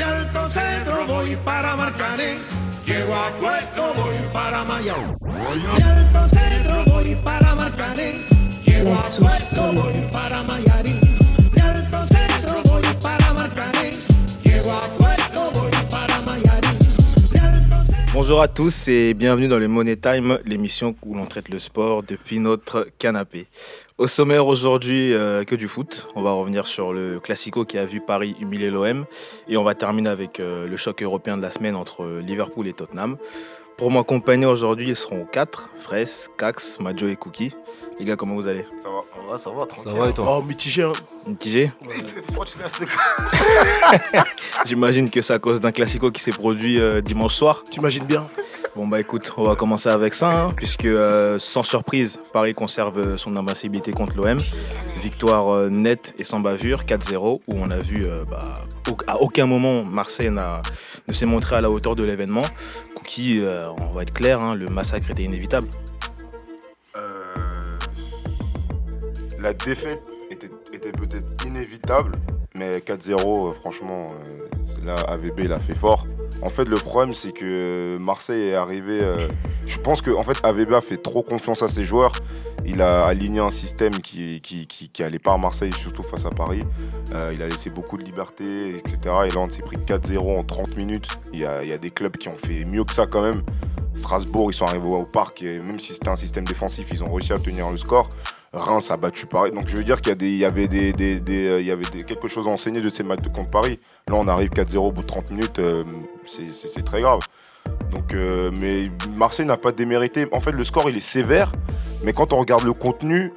De Alto Centro voy para Marcané. Llego a Puerto, voy para Mayao. De Alto Centro voy para Marcané. Llego a Puerto, voy para Mayarín. Bonjour à tous et bienvenue dans le Money Time, l'émission où l'on traite le sport depuis notre canapé. Au sommaire aujourd'hui, euh, que du foot. On va revenir sur le Classico qui a vu Paris humilier l'OM et on va terminer avec euh, le choc européen de la semaine entre euh, Liverpool et Tottenham. Pour m'accompagner aujourd'hui, ils seront quatre Fraisse, Cax, Majo et Cookie. Les gars, comment vous allez? Ça va. Ouais, ça va, tranquille. Ça va et toi? Oh, mitigé, hein. Mitigé? Pourquoi tu J'imagine que c'est à cause d'un Classico qui s'est produit euh, dimanche soir. T'imagines bien Bon bah écoute, on va commencer avec ça, hein, puisque euh, sans surprise, Paris conserve son invincibilité contre l'OM. Victoire euh, nette et sans bavure, 4-0, où on a vu euh, bah, à aucun moment Marseille ne s'est montré à la hauteur de l'événement. Cookie, euh, on va être clair, hein, le massacre était inévitable. La défaite était, peut-être inévitable, mais 4-0, euh, franchement, là, AVB l'a fait fort. En fait, le problème, c'est que Marseille est arrivé. euh, je pense que en fait, AVB a fait trop confiance à ses joueurs. Il a aligné un système qui, qui, qui, qui allait pas à Marseille, surtout face à Paris. Euh, il a laissé beaucoup de liberté, etc. Et là, on s'est pris 4-0 en 30 minutes. Il y, a, il y a des clubs qui ont fait mieux que ça quand même. Strasbourg, ils sont arrivés au parc et même si c'était un système défensif, ils ont réussi à tenir le score. Reims a battu Paris. Donc je veux dire qu'il y, avait, quelque chose à enseigner de ces matchs de contre Paris. Là, on arrive 4-0 au bout de 30 minutes. euh, c'est- très grave. Donc, euh, mais Marseille n'a pas démérité. En fait, le score, il est sévère. Mais quand on regarde le contenu,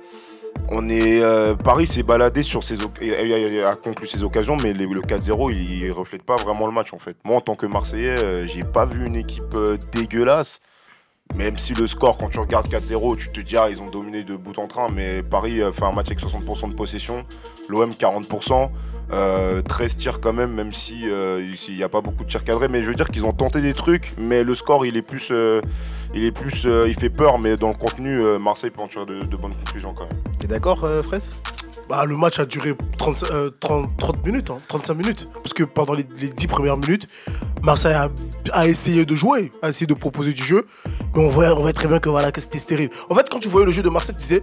on est, euh, Paris s'est baladé sur ses a conclu ses occasions, mais le 4-0, il, il reflète pas vraiment le match en fait. Moi, en tant que Marseillais, j'ai pas vu une équipe dégueulasse. Même si le score, quand tu regardes 4-0, tu te dis ah ils ont dominé de bout en train, mais Paris euh, fait un match avec 60% de possession, l'OM 40%, euh, 13 tirs quand même, même si euh, il n'y a pas beaucoup de tirs cadrés, mais je veux dire qu'ils ont tenté des trucs, mais le score il est plus, euh, il est plus, il fait peur, mais dans le contenu, Marseille peut en tirer de, de bonnes conclusions quand même. T'es d'accord, Fraisse? Bah, le match a duré 30, euh, 30, 30 minutes, hein, 35 minutes. Parce que pendant les, les 10 premières minutes, Marseille a, essayé de jouer, a essayé de proposer du jeu. Mais on voyait, on très bien que, voilà, que c'était stérile. En fait, quand tu voyais le jeu de Marseille, tu disais,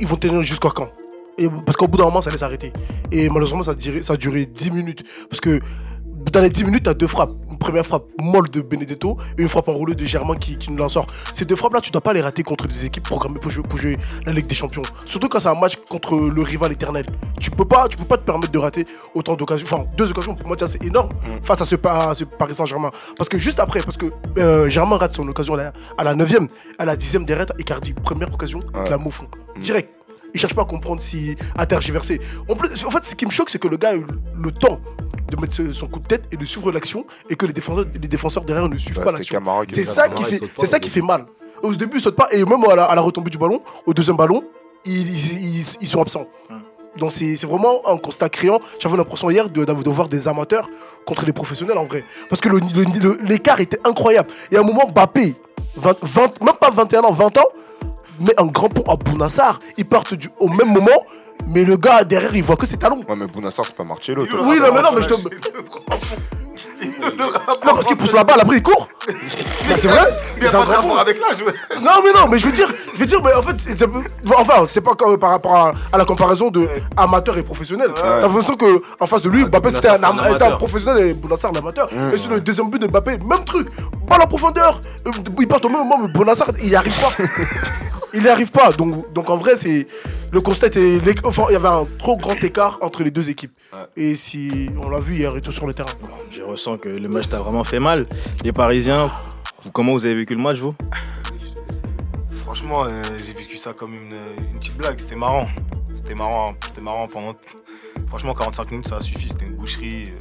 ils vont tenir jusqu'à quand? Et, Parce qu'au bout d'un moment, ça allait s'arrêter. Et malheureusement, ça a, ça a duré 10 minutes. Parce que dans les 10 minutes, tu as deux frappes. Une première frappe molle de Benedetto et une frappe enroulée de Germain qui, qui nous en sort. Ces deux frappes-là, tu dois pas les rater contre des équipes programmées pour jouer, pour jouer la Ligue des Champions. Surtout quand c'est un match contre le rival éternel. Tu peux pas, tu peux pas te permettre de rater autant d'occasions. Enfin, deux occasions, pour moi, c'est énorme face à ce, Pa- à ce Paris Saint-Germain. Parce que juste après, parce que euh, Germain rate son occasion à la, à la 9ème, à la 10ème derrière, Icardi, première occasion, te la fond. Direct. Il cherche pas à comprendre si à tergiverser. En plus, en fait, ce qui me choque, c'est que le gars a eu le temps de mettre son coup de tête et de suivre l'action et que les défenseurs, les défenseurs derrière ne suivent Ouais, pas l'action. C'est ça la qui fait, c'est ça qui fait mal. Au début, ils sautent pas et même à la, à la retombée du ballon, au deuxième ballon, ils, ils- ils- ils sont absents. Donc c'est c'est vraiment un constat criant. J'avais l'impression hier de, de voir des amateurs contre des professionnels en vrai. Parce que le- le- le- l'écart était incroyable. Et à un moment, Mbappé, 20, 20 même pas 21 ans, 20 ans, met un grand pont à Bounassar. Ils partent du- au même moment, mais le gars derrière, il voit que c'est talon. Ouais, mais Bounassar, c'est pas Marcello. toi. Oui, non, mais non, mais je te. Non, parce qu'il pousse la balle, après il court. Bah, c'est vrai. Il y a pas de grand rapport avec l'âge, ouais. Non mais non mais je veux dire je veux dire mais en fait enfin c'est pas par rapport à, à la comparaison de amateur et professionnel t'as l'impression que en face de lui Mbappé c'était un, professionnel et Bounassar l'amateur et sur le deuxième but de Mbappé même truc balle en profondeur Euh, il part au même moment mais Bounassar il y arrive pas il n'y arrive pas donc, donc en vrai c'est le constat était enfin il y avait un trop grand écart entre les deux équipes et si on l'a vu hier et tout sur le terrain Je ressens que le match t'a vraiment fait mal. Les Parisiens, comment vous avez vécu le match, vous? Franchement, euh, j'ai vécu ça comme une, une petite blague. C'était marrant. C'était marrant. C'était marrant pendant. Franchement, 45 minutes, ça a suffi. C'était une boucherie.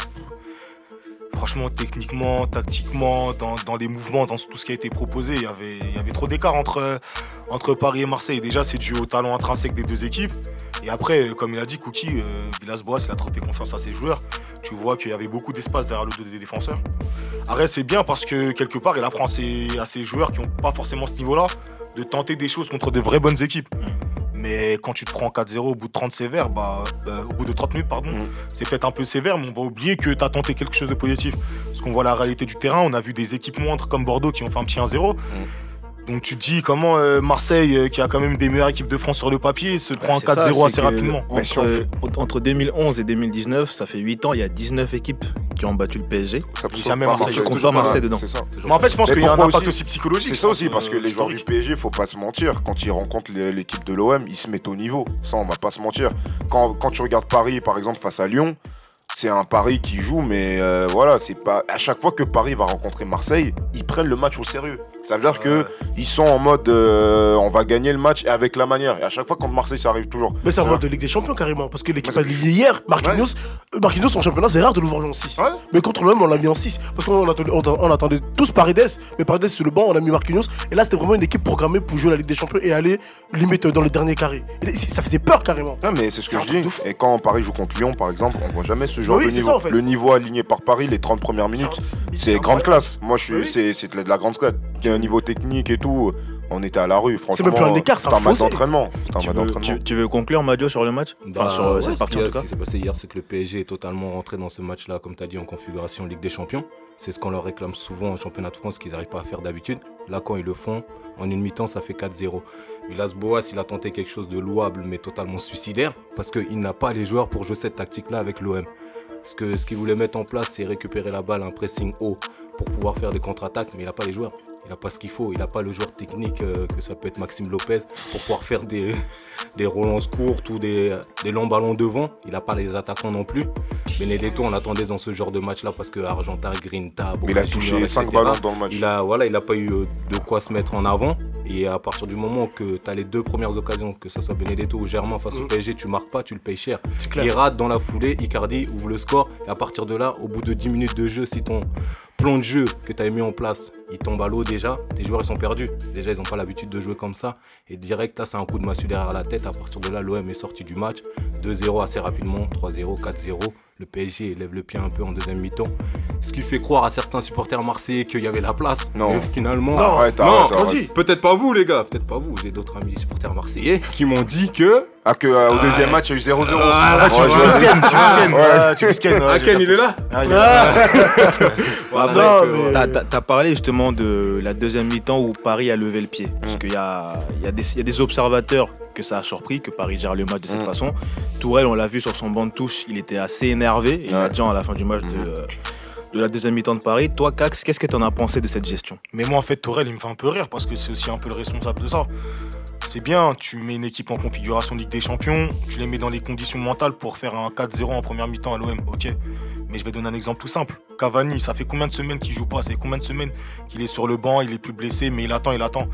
Franchement, techniquement, tactiquement, dans, les mouvements, dans tout ce qui a été proposé, il y avait, trop d'écart entre, Paris et Marseille. Déjà, c'est dû au talent intrinsèque des deux équipes. Et après, comme il a dit, Cookie, euh, Villas-Boas, il a trop fait confiance à ses joueurs. Tu vois qu'il y avait beaucoup d'espace derrière le dos des défenseurs. Arrête, c'est bien parce que quelque part, il apprend à à ses joueurs qui n'ont pas forcément ce niveau-là de tenter des choses contre de vraies bonnes équipes. Mais quand tu te prends 4-0 au bout de 30 sévères, bah, euh, au bout de 30 minutes, pardon, Mm. c'est peut-être un peu sévère, mais on va oublier que tu as tenté quelque chose de positif. Parce qu'on voit la réalité du terrain, on a vu des équipes moindres comme Bordeaux qui ont fait un petit 1-0. Donc tu te dis comment euh, Marseille, euh, qui a quand même des meilleures équipes de France sur le papier, se prend un C'est ça, 4-0 c'est assez rapidement. Entre, entre 2011 et 2019, ça fait 8 ans, il y a 19 équipes qui ont battu le PSG. Ça peut jamais pas Marseille. Tu comptes pas Marseille dedans. Ça. Mais en fait, je pense qu'il y a un impact aussi aussi psychologique. C'est ça je aussi, pense, parce que euh, les joueurs du. PSG, faut pas se mentir. Quand ils rencontrent l'équipe de l'OM, ils se mettent au niveau. Ça, on va pas se mentir. Quand, quand tu regardes Paris, par exemple, face à Lyon, c'est un Paris qui joue, mais euh, voilà, c'est pas. À chaque fois que Paris va rencontrer Marseille, ils prennent le match au sérieux. Ça veut dire que ils sont en mode, euh, on va gagner le match et avec la manière. Et à chaque fois contre Marseille, ça arrive toujours. Mais Tu mode de Ligue des Champions carrément. Parce que l'équipe Ouais, a lié hier, Marquinhos, Ouais. euh, Marquinhos en championnat, c'est rare de le voir en 6. Ouais. Mais contre l'OM, on l'a mis en 6. Parce qu'on attendait, on, on attendait tous Paredes. Mais Paredes sur le banc, on a mis Marquinhos. Et là, c'était vraiment une équipe programmée pour jouer la Ligue des Champions et aller limite dans le dernier carré. Et ça faisait peur carrément. Non, mais c'est ce que je dis. Et quand Paris joue contre Lyon, par exemple, on voit jamais ce genre Oui, de c'est niveau. ça, en fait. Le niveau aligné par Paris, les 30 premières minutes, c'est grande classe. Moi, je suis, Oui. c'est, c'est de la grande classe. Il y a un niveau technique et tout. On était à la rue, franchement. même plus un écart, c'est un match d'entraînement. C'est un Tu match veux, d'entraînement. tu- tu veux conclure, Madio, sur le match? Enfin, Bah, sur euh, ouais, cette ce partie en tout cas Ce qui s'est passé hier, c'est que le PSG est totalement rentré dans ce match-là, comme tu as dit, en configuration Ligue des Champions. C'est ce qu'on leur réclame souvent en championnat de France qu'ils n'arrivent pas à faire d'habitude. Là, quand ils le font, en une mi-temps, ça fait 4-0. Villas Boas, il a tenté quelque chose de louable, mais totalement suicidaire, parce qu'il n'a pas les joueurs pour jouer cette tactique-là avec l'OM. Ce que ce qu'il voulait mettre en place, c'est récupérer la balle, un pressing haut pour pouvoir faire des contre-attaques, mais il n'a pas les joueurs. Il n'a pas ce qu'il faut. Il n'a pas le joueur technique euh, que ça peut être Maxime Lopez pour pouvoir faire des, des relances courtes ou des, des longs ballons devant. Il n'a pas les attaquants non plus. Benedetto, on l'attendait dans ce genre de match-là parce que Argentin, Grinta, Mais il a touché Junior, 5 etc. ballons dans le match. Il a, voilà, il n'a pas eu euh, de quoi se mettre en avant. Et à partir du moment que tu as les deux premières occasions, que ce soit Benedetto ou Germain face au Mm. PSG, tu marques pas, tu le payes cher. Il rate dans la foulée, Icardi ouvre le score. Et à partir de là, au bout de 10 minutes de jeu, si ton plan de jeu que tu avais mis en place, il tombe à l'eau déjà, tes joueurs ils sont perdus. Déjà, ils n'ont pas l'habitude de jouer comme ça. Et direct, là, c'est un coup de massue derrière la tête. À partir de là, l'OM est sorti du match. 2-0 assez rapidement, 3-0, 4-0. Le PSG lève le pied un peu en deuxième mi-temps. Ce qui fait croire à certains supporters marseillais qu'il y avait la place. Non. Mais finalement, Non, Arrête, non, arrête. Peut-être pas vous, les gars. Peut-être pas vous. J'ai d'autres amis supporters marseillais qui m'ont dit que. Ah, que euh, au deuxième match, il y a eu 0-0. Ah, tu Ouais, tu je-. Ouais. Ouais, tu biscaines. ouais, Aken, j'ai- il est là Ah, il est là. Après, Non, euh, mais- t'as- t'as t'as parlé justement de la deuxième mi-temps où Paris a levé le pied. Parce Mm. qu'il y a, il y, a des- il y a des observateurs que ça a surpris, que Paris gère le match de cette Mm. façon. Tourelle, on l'a vu sur son banc de touche, il était assez énervé. Et Il a Ouais. dit à la fin du match de, euh, de la deuxième mi-temps de Paris. Toi, Cax, qu'est-ce que tu en as pensé de cette gestion? Mais moi, en fait, Tourelle, il me fait un peu rire parce que c'est aussi un peu le responsable de ça. C'est bien, tu mets une équipe en configuration Ligue des Champions, tu les mets dans les conditions mentales pour faire un 4-0 en première mi-temps à l'OM, ok. Mais je vais donner un exemple tout simple. Cavani, ça fait combien de semaines qu'il joue pas? Ça fait combien de semaines qu'il est sur le banc, il est plus blessé, mais il attend, il attend.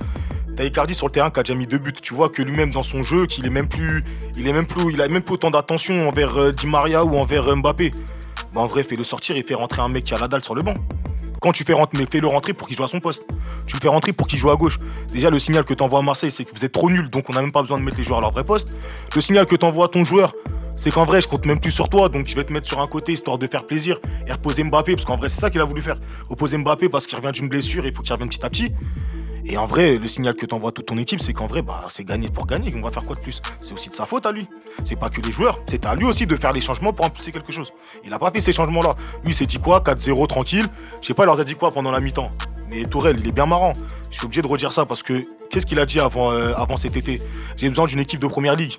T'as Icardi sur le terrain qui a déjà mis deux buts. Tu vois que lui-même dans son jeu, qu'il est même plus, il est même plus, il a même plus autant d'attention envers euh, Di Maria ou envers euh, Mbappé. Bah en vrai, fais-le sortir et fais rentrer un mec qui a la dalle sur le banc. Quand tu fais rentrer, fais-le rentrer pour qu'il joue à son poste. Tu le fais rentrer pour qu'il joue à gauche. Déjà, le signal que t'envoies à Marseille, c'est que vous êtes trop nuls, donc on n'a même pas besoin de mettre les joueurs à leur vrai poste. Le signal que t'envoies à ton joueur, c'est qu'en vrai, je compte même plus sur toi, donc je vais te mettre sur un côté histoire de faire plaisir et reposer Mbappé, parce qu'en vrai, c'est ça qu'il a voulu faire. Opposer Mbappé parce qu'il revient d'une blessure il faut qu'il revienne petit à petit. Et en vrai, le signal que t'envoies toute ton équipe, c'est qu'en vrai, bah, c'est gagner pour gagner. On va faire quoi de plus? C'est aussi de sa faute à lui. C'est pas que les joueurs, c'est à lui aussi de faire les changements pour impulser quelque chose. Il a pas fait ces changements-là. Lui, il s'est dit quoi? 4-0 tranquille. Je sais pas, il leur a dit quoi pendant la mi-temps. Mais Tourelle, il est bien marrant. Je suis obligé de redire ça parce que qu'est-ce qu'il a dit avant, euh, avant cet été? J'ai besoin d'une équipe de première ligue.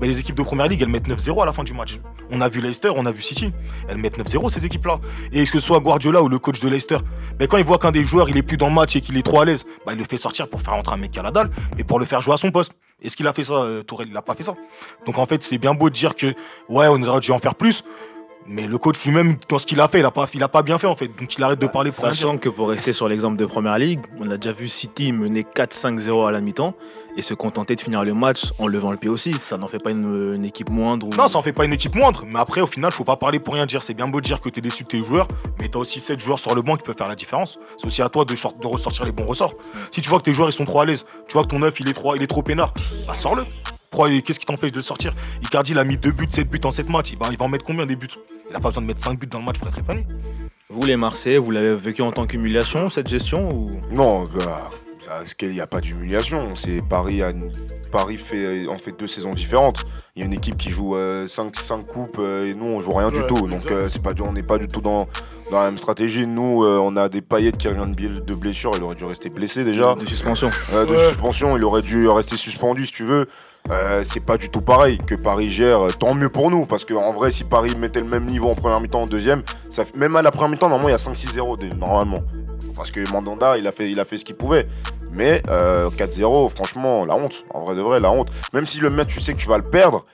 Les équipes de première ligue, elles mettent 9-0 à la fin du match. On a vu Leicester, on a vu City. Elles mettent 9-0 ces équipes-là. Et que ce soit Guardiola ou le coach de Leicester, quand il voit qu'un des joueurs il est plus dans le match et qu'il est trop à l'aise, bah, il le fait sortir pour faire rentrer un mec a la dalle, mais pour le faire jouer à son poste. Est-ce qu'il a fait ça, euh, Tourelle Il n'a pas fait ça. Donc en fait, c'est bien beau de dire que ouais, on aurait dû en faire plus. Mais le coach lui-même, dans ce qu'il a fait, il a pas, il a pas bien fait en fait. Donc il arrête de parler pour. Sachant que pour rester sur l'exemple de Première Ligue, on a déjà vu City mener 4-5-0 à la mi-temps et se contenter de finir le match en levant le pied aussi. Ça n'en fait pas une, une équipe moindre. Ou... Non, ça en fait pas une équipe moindre. Mais après, au final, faut pas parler pour rien dire. C'est bien beau de dire que t'es déçu de tes joueurs, mais t'as aussi 7 joueurs sur le banc qui peuvent faire la différence. C'est aussi à toi de, de ressortir les bons ressorts. Si tu vois que tes joueurs ils sont trop à l'aise, tu vois que ton neuf il est trop, il est trop peinard, bah sors-le. Qu'est-ce qui t'empêche de le sortir? Icardi il a mis 2 buts, 7 buts en 7 matchs. Il va, il va en mettre combien des buts? Il a pas besoin de mettre 5 buts dans le match pour être épanoui. Vous les Marseillais, vous l'avez vécu en tant qu'humiliation cette gestion ou? Non, bah, Parce qu'il n'y a pas d'humiliation. C'est Paris, a Paris fait, en fait deux saisons différentes. Il y a une équipe qui joue 5, coupes euh, et nous on joue rien du tout. Donc euh, c'est pas, du- on n'est pas du tout dans, dans la même stratégie. Nous euh, on a des paillettes qui reviennent de blessure. Il aurait dû rester blessé déjà. De suspension. Euh, de Ouais. suspension, il aurait dû rester suspendu si tu veux. Euh, c'est pas du tout pareil que Paris gère. euh, Tant mieux pour nous, parce qu'en vrai, si Paris mettait le même niveau en première mi-temps, en deuxième, ça, même à la première mi-temps, normalement, il y a 5-6-0 dé- normalement. Parce que Mandanda, il a fait, il a fait ce qu'il pouvait. Mais euh, 4-0, franchement, la honte. En vrai de vrai, la honte. Même si le match, tu sais que tu vas le perdre,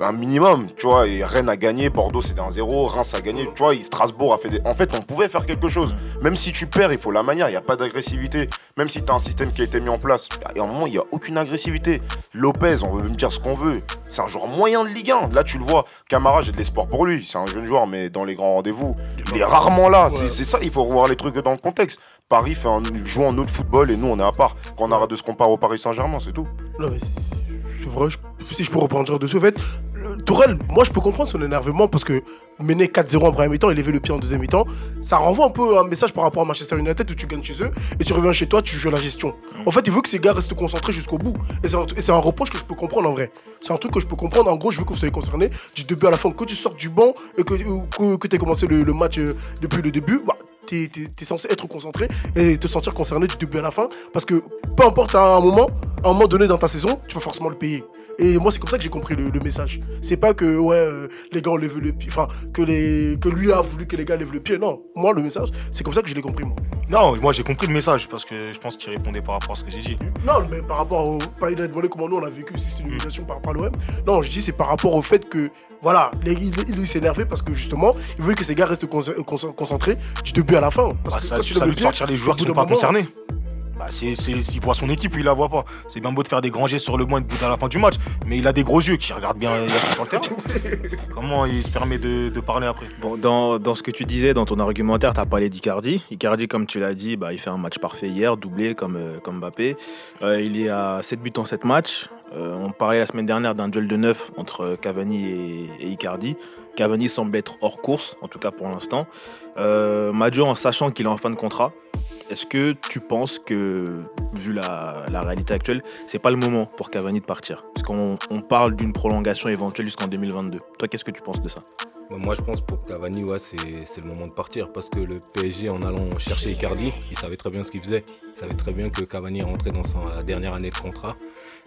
un minimum, tu vois. Et Rennes a gagné, Bordeaux c'était un 0, Reims a gagné, tu vois. et Strasbourg a fait des. En fait, on pouvait faire quelque chose. Même si tu perds, il faut la manière, il n'y a pas d'agressivité. Même si tu as un système qui a été mis en place, et à un moment, il n'y a aucune agressivité. Lopez, on veut me dire ce qu'on veut. C'est un joueur moyen de Ligue 1. Là, tu le vois. Camara, j'ai de l'espoir pour lui. C'est un jeune joueur, mais dans les grands rendez-vous, il est rarement là. C'est- Ouais. C'est ça, il faut revoir les trucs dans le contexte. Paris fait un, joue un autre football et nous, on est à part. Quand on arrête de se comparer au Paris Saint-Germain, c'est tout. Non, mais c'est c'est vrai, je- si je peux rebondir dessus, en fait, le- Tourelle, moi je peux comprendre son énervement parce que mener 4-0 en première mi-temps et lever le pied en deuxième mi-temps, ça renvoie un peu un message par rapport à Manchester United où tu gagnes chez eux et tu reviens chez toi, tu joues la gestion. En fait, il veut que ces gars restent concentrés jusqu'au bout. Et c'est un, reproche que je peux comprendre en vrai. C'est un truc que je peux comprendre. En gros, je veux que vous soyez concernés du début à la fin, que tu sortes du banc et que, que, que tu aies commencé le, le match euh, depuis le début. Bah, T'es es, censé être concentré et te sentir concerné du début à la fin parce que peu importe à un moment, à un moment donné dans ta saison, tu vas forcément le payer. Et moi, c'est comme ça que j'ai compris le, le message. C'est pas que ouais, euh, les gars ont levé le pied, enfin que les que lui a voulu que les gars lèvent le pied. Non, moi le message, c'est comme ça que je l'ai compris moi. Non, moi j'ai compris le message parce que je pense qu'il répondait par rapport à ce que j'ai dit. Non, mais par rapport au. Pas il a demandé comment nous on a vécu si c'est une humiliation par rapport à l'OM. Non, je dis c'est par rapport au fait que. Voilà, les- il, il, s'est énervé parce que justement, il veut que ces gars restent con- con- concentrés du début à la fin. Parce Bah, que ça, ça lui sortir les joueurs qui bout sont pas moment- concernés. Bah, c'est, s'il voit son équipe, il la voit pas. C'est bien beau de faire des grands gestes sur le banc et de bouder à la fin du match, mais il a des gros yeux qui regardent bien il y a qui sur le terrain. Comment il se permet de, de parler après? Bon, dans, dans ce que tu disais, dans ton argumentaire, tu as parlé d'Icardi. Icardi, comme tu l'as dit, bah, il fait un match parfait hier, doublé comme, euh, comme Mbappé. Euh, il est à 7 buts en 7 matchs. Euh, on parlait la semaine dernière d'un duel de 9 entre Cavani et, et Icardi. Cavani semble être hors course, en tout cas pour l'instant. Euh, Madio, en sachant qu'il est en fin de contrat, est-ce que tu penses que, vu la, réalité actuelle, c'est pas le moment pour Cavani de partir? Parce qu'on on parle d'une prolongation éventuelle jusqu'en 2022. Toi, qu'est-ce que tu penses de ça? Moi, je pense pour Cavani, ouais, c'est le moment de partir parce que le PSG, en allant chercher Icardi, il savait très bien ce qu'il faisait. Il savait très bien que Cavani est rentré dans sa dernière année de contrat.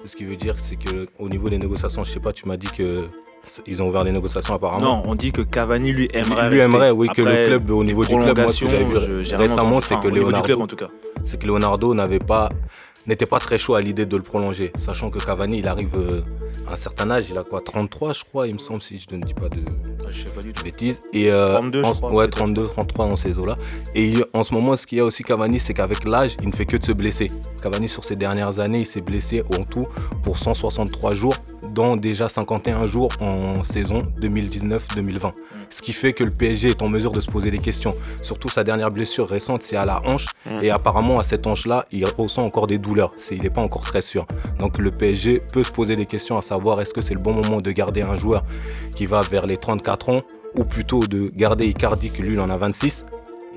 Et ce qui veut dire, c'est que au niveau des négociations, je sais pas, tu m'as dit que ils ont ouvert les négociations apparemment. Non, on dit que Cavani lui aimerait lui rester. aimerait, oui, que le club, au niveau du club, moi, ce que j'avais vu récemment, c'est que Leonardo, c'est que Leonardo n'avait pas n'était pas très chaud à l'idée de le prolonger, sachant que Cavani, il arrive euh, un certain âge, il a quoi 33 je crois, il me semble si je ne dis pas de, Je sais pas du tout. bêtises. Et, euh, 32, je en- crois, Ouais, peut-être. 32, 33 dans ces eaux-là. Et il- en ce moment, ce qu'il y a aussi Cavani, c'est qu'avec l'âge, il ne fait que de se blesser. Cavani, sur ces dernières années, il s'est blessé en tout pour 163 jours, dont déjà 51 jours en saison 2019-2020. Ce qui fait que le PSG est en mesure de se poser des questions. Surtout sa dernière blessure récente, c'est à la hanche. Et apparemment, à cette hanche-là, il ressent encore des douleurs. Il n'est pas encore très sûr. Donc le PSG peut se poser des questions à savoir est-ce que c'est le bon moment de garder un joueur qui va vers les 34 ans ou plutôt de garder Icardi que lui il en a 26